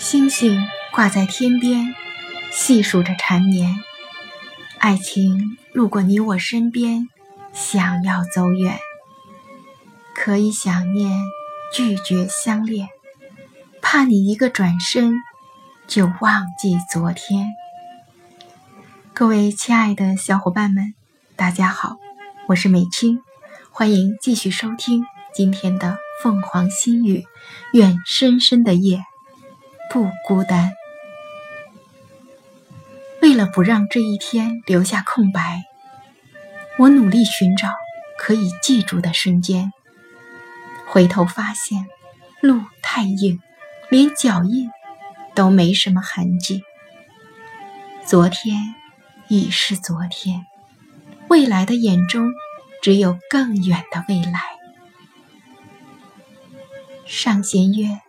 星星挂在天边，细数着缠绵。爱情路过你我身边，想要走远，可以想念，拒绝相恋，怕你一个转身就忘记昨天。各位亲爱的小伙伴们，大家好，我是美青，欢迎继续收听今天的凤凰心语。愿深深的夜不孤单。为了不让这一天留下空白，我努力寻找可以记住的瞬间。回头发现，路太硬，连脚印都没什么痕迹。昨天。已是昨天，未来的眼中只有更远的未来。上弦月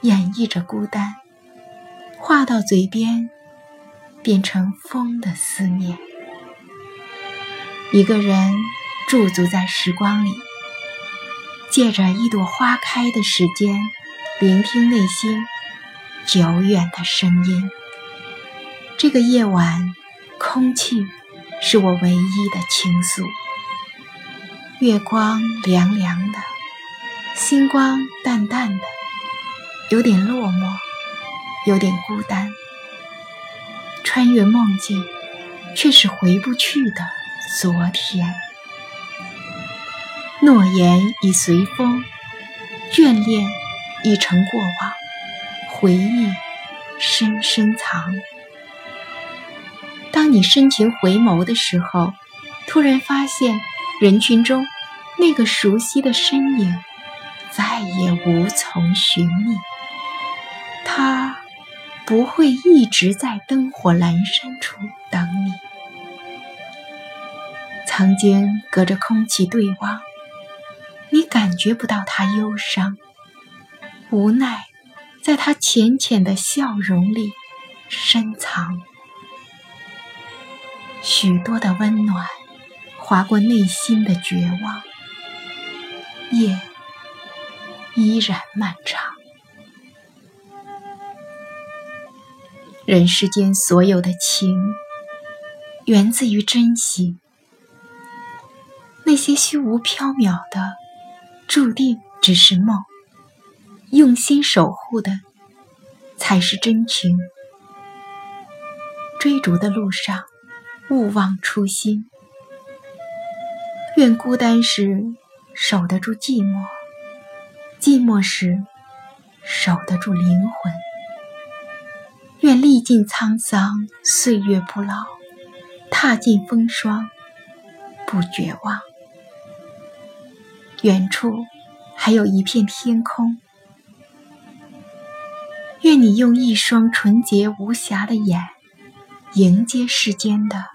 演绎着孤单，话到嘴边变成风的思念。一个人驻足在时光里，借着一朵花开的时间，聆听内心久远的声音。这个夜晚。空气是我唯一的倾诉。月光凉凉的，星光淡淡的，有点落寞，有点孤单。穿越梦境，却是回不去的昨天。诺言已随风，眷恋已成过往，回忆深深藏。当你深情回眸的时候，突然发现人群中那个熟悉的身影再也无从寻觅。他不会一直在灯火阑珊处等你。曾经隔着空气对望，你感觉不到他忧伤、无奈，在他浅浅的笑容里深藏。许多的温暖划过内心的绝望，夜依然漫长。人世间所有的情，源自于珍惜。那些虚无缥缈的，注定只是梦；用心守护的，才是真情。追逐的路上。勿忘初心。愿孤单时守得住寂寞，寂寞时守得住灵魂。愿历尽沧桑，岁月不老；踏尽风霜，不绝望。远处还有一片天空。愿你用一双纯洁无瑕的眼，迎接世间的。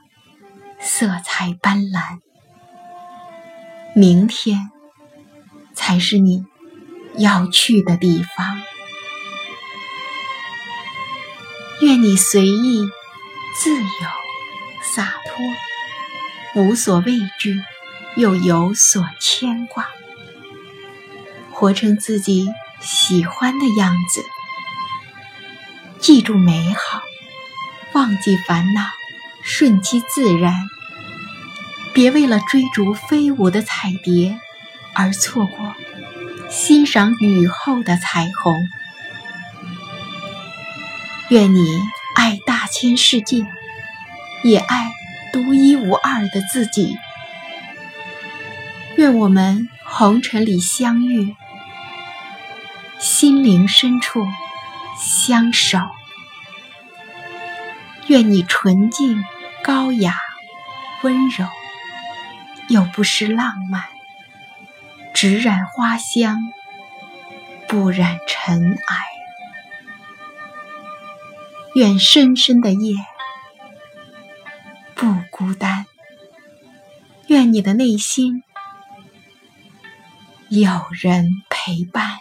色彩斑斓，明天才是你要去的地方。愿你随意、自由、洒脱，无所畏惧，又有所牵挂，活成自己喜欢的样子。记住美好，忘记烦恼。顺其自然，别为了追逐飞舞的彩蝶而错过欣赏雨后的彩虹。愿你爱大千世界，也爱独一无二的自己。愿我们红尘里相遇，心灵深处相守。愿你纯净、高雅、温柔，又不失浪漫，只染花香，不染尘埃。愿深深的夜不孤单，愿你的内心有人陪伴。